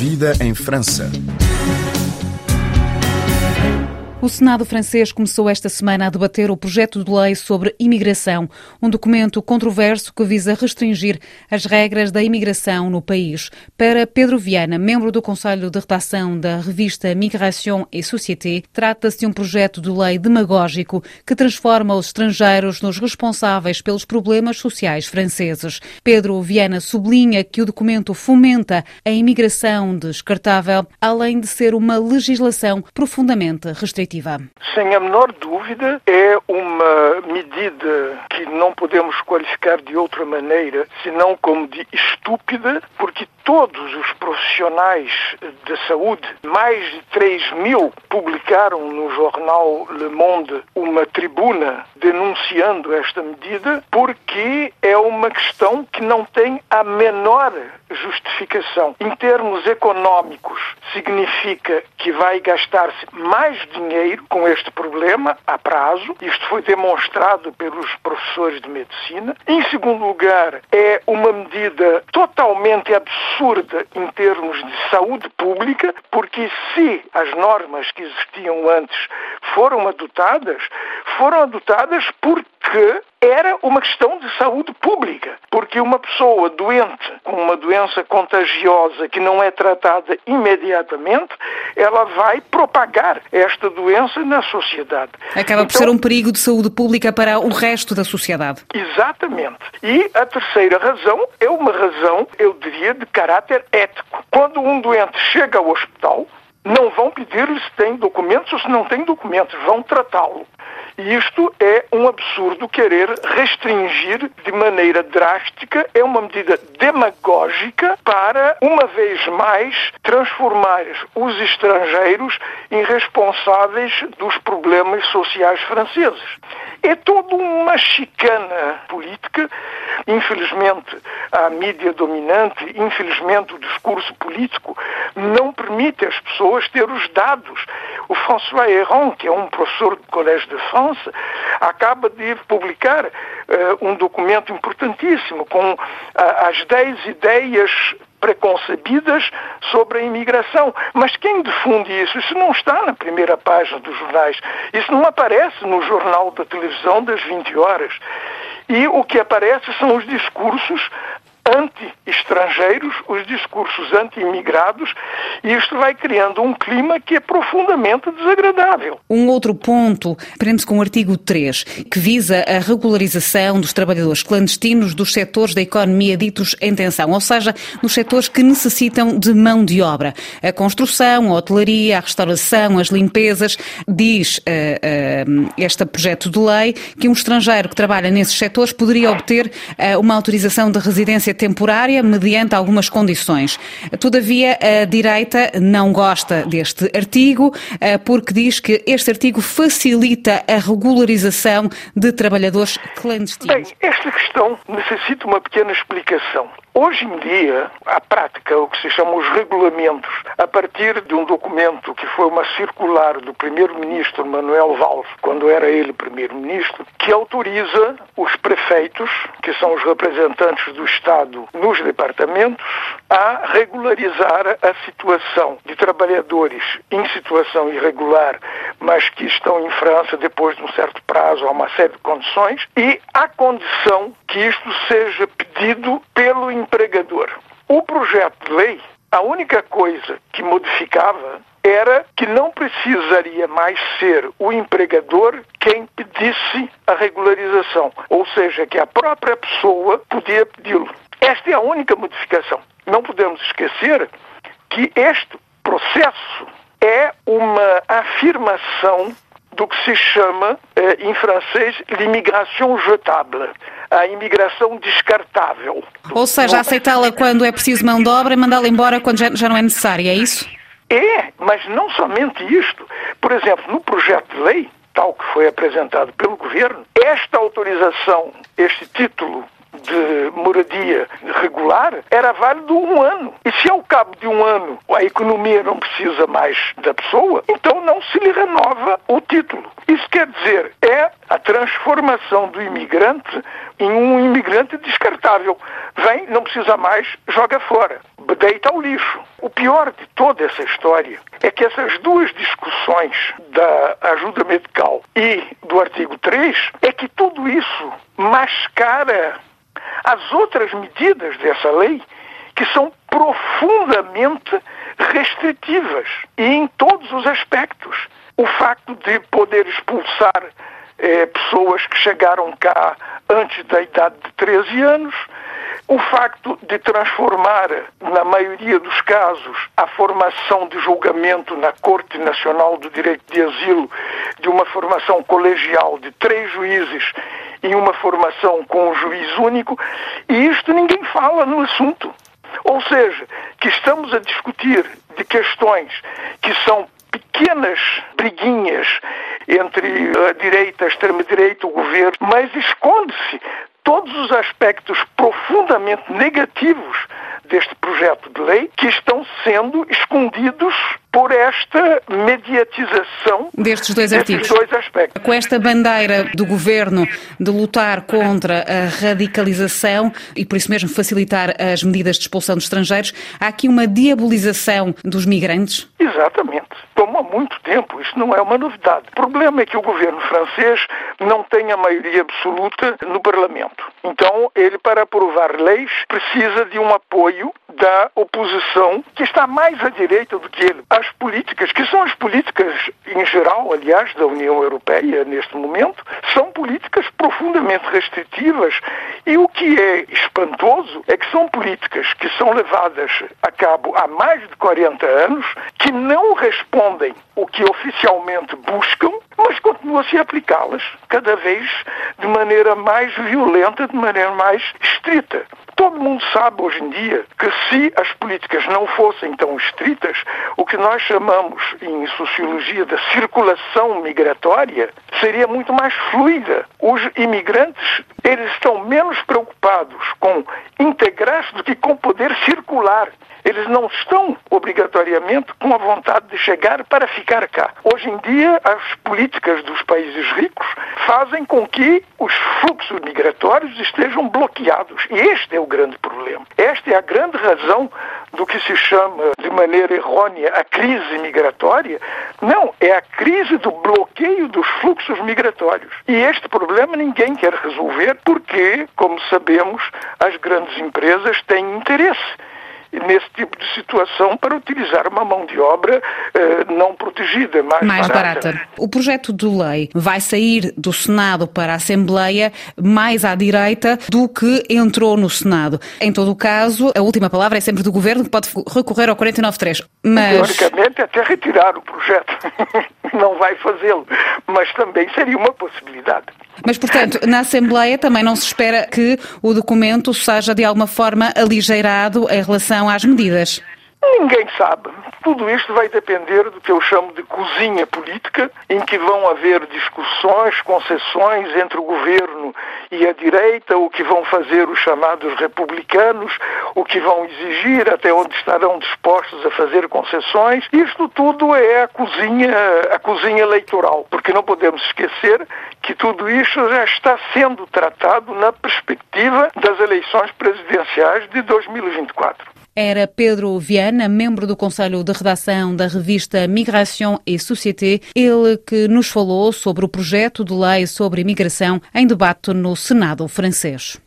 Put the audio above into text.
Vida em França. O Senado francês começou esta semana a debater o projeto de lei sobre imigração, um documento controverso que visa restringir as regras da imigração no país. Para Pedro Viana, membro do Conselho de Redação da revista Migration et Société, trata-se de um projeto de lei demagógico que transforma os estrangeiros nos responsáveis pelos problemas sociais franceses. Pedro Viana sublinha que o documento fomenta a imigração descartável, além de ser uma legislação profundamente restritiva. Sem a menor dúvida, é uma medida que não podemos qualificar de outra maneira senão como de estúpida, porque todos os profissionais de saúde, mais de 3 mil, publicaram no jornal Le Monde uma tribuna denunciando esta medida, porque é uma questão que não tem a menor justificação. Em termos econômicos, significa que vai gastar-se mais dinheiro com este problema a prazo. Isto foi demonstrado pelos professores de medicina. Em segundo lugar, é uma medida totalmente absurda em termos de saúde pública, porque se as normas que existiam antes foram adotadas, foram adotadas porque era uma questão de saúde pública, porque uma pessoa doente com uma doença contagiosa que não é tratada imediatamente, ela vai propagar esta doença na sociedade. Acaba por então, ser um perigo de saúde pública para o resto da sociedade. Exatamente. E a terceira razão é uma razão, eu diria, de caráter ético. Quando um doente chega ao hospital, não vão pedir-lhe se tem documentos ou se não tem documentos, vão tratá-lo. E isto é um absurdo querer restringir de maneira drástica, é uma medida demagógica para, uma vez mais, transformar os estrangeiros em responsáveis dos problemas sociais franceses. É toda uma chicana política. Infelizmente, a mídia dominante, infelizmente, o discurso político não permite às pessoas ter os dados. O François Héron, que é um professor do Collège de France, acaba de publicar uh, um documento importantíssimo com uh, as 10 ideias preconcebidas sobre a imigração. Mas quem difunde isso? Isso não está na primeira página dos jornais. Isso não aparece no jornal da televisão das 20 horas. E o que aparece são os discursos anti-estrangeiros, os discursos anti-imigrados, e isto vai criando um clima que é profundamente desagradável. Um outro ponto prende-se com o artigo 3, que visa a regularização dos trabalhadores clandestinos dos setores da economia ditos em tensão, ou seja, nos setores que necessitam de mão de obra. A construção, a hotelaria, a restauração, as limpezas. Diz uh, uh, este projeto de lei que um estrangeiro que trabalha nesses setores poderia obter uh, uma autorização de residência temporária mediante algumas condições. Todavia, a direita não gosta deste artigo eh, porque diz que este artigo facilita a regularização de trabalhadores clandestinos. Bem, esta questão necessita uma pequena explicação. Hoje em dia, a prática, o que se chama os regulamentos, a partir de um documento que foi uma circular do primeiro-ministro Manuel Valls, quando era ele primeiro-ministro, que autoriza os prefeitos, que são os representantes do Estado nos departamentos, a regularizar a situação de trabalhadores em situação irregular, mas que estão em França depois de um certo prazo, a uma série de condições, e a condição que isto seja pedido pelo empregador. O projeto de lei, a única coisa que modificava era que não precisaria mais ser o empregador quem pedisse a regularização, ou seja, que a própria pessoa podia pedi-lo. Esta é a única modificação. Não podemos esquecer que este processo é uma afirmação do que se chama, eh, em francês, l'immigration jetable, a imigração descartável. Ou seja, aceitá-la quando é preciso mão de obra e mandá-la embora quando já, já não é necessária, é isso? É, mas não somente isto. Por exemplo, no projeto de lei, tal que foi apresentado pelo governo, esta autorização, este título de moradia regular era válido um ano. E se ao cabo de um ano a economia não precisa mais da pessoa, então não se lhe renova o título. Isso quer dizer, é a transformação do imigrante em um imigrante descartável. Vem, não precisa mais, joga fora, deita ao lixo. O pior de toda essa história é que essas duas discussões da ajuda medical e do artigo 3 é que tudo isso mascara as outras medidas dessa lei que são profundamente restritivas e em todos os aspectos. O facto de poder expulsar eh, pessoas que chegaram cá antes da idade de 13 anos, o facto de transformar, na maioria dos casos, a formação de julgamento na Corte Nacional do Direito de Asilo de uma formação colegial de três juízes em uma formação com um juiz único, e isto ninguém fala no assunto. Ou seja, que estamos a discutir de questões que são pequenas briguinhas entre a direita, a extrema-direita, o governo, mas esconde-se todos os aspectos profundamente negativos deste projeto de lei que estão sendo escondidos por esta mediatização destes dois artigos. dois aspectos. Com esta bandeira do governo de lutar contra a radicalização e por isso mesmo facilitar as medidas de expulsão de estrangeiros, há aqui uma diabolização dos migrantes? Exatamente. Como há muito tempo, isso não é uma novidade. O problema é que o governo francês não tem a maioria absoluta no Parlamento. Então, ele, para aprovar leis, precisa de um apoio da oposição que está mais à direita do que ele. As políticas, que são as políticas em geral, aliás, da União Europeia neste momento, são políticas profundamente restritivas e o que é espantoso é que são políticas que são levadas a cabo há mais de 40 anos, que não respondem o que oficialmente buscam, mas continua-se a aplicá-las cada vez de maneira mais violenta, de maneira mais estrita. Todo mundo sabe hoje em dia que se as políticas não fossem tão estritas, o que nós chamamos em sociologia de circulação migratória seria muito mais fluida. Os imigrantes, eles estão menos preocupados com integrar-se do que com poder circular. Eles não estão obrigatoriamente com a vontade de chegar para ficar cá. Hoje em dia, as políticas dos países ricos fazem com que os fluxos migratórios estejam bloqueados. E este é o grande problema. Esta é a grande razão do que se chama de maneira errônea a crise migratória. Não, é a crise do bloqueio dos fluxos migratórios. E este problema ninguém quer resolver porque, como sabemos, as grandes empresas têm interesse nesse tipo de situação para utilizar uma mão de obra eh, não protegida, mais, mais barata. barata. O projeto de lei vai sair do Senado para a Assembleia mais à direita do que entrou no Senado. Em todo o caso, a última palavra é sempre do Governo, que pode recorrer ao 49.3. Mas... Teoricamente, até retirar o projeto. não vai fazê-lo, mas também seria uma possibilidade. Mas, portanto, na Assembleia também não se espera que o documento seja de alguma forma aligeirado em relação às medidas. Ninguém sabe. Tudo isto vai depender do que eu chamo de cozinha política, em que vão haver discussões, concessões entre o governo e a direita, o que vão fazer os chamados republicanos, o que vão exigir, até onde estarão dispostos a fazer concessões. Isto tudo é a cozinha, a cozinha eleitoral, porque não podemos esquecer que tudo isto já está sendo tratado na perspectiva das eleições presidenciais de 2024. Era Pedro Viana, membro do Conselho de Redação da revista Migration et Société, ele que nos falou sobre o projeto de lei sobre imigração em debate no Senado francês.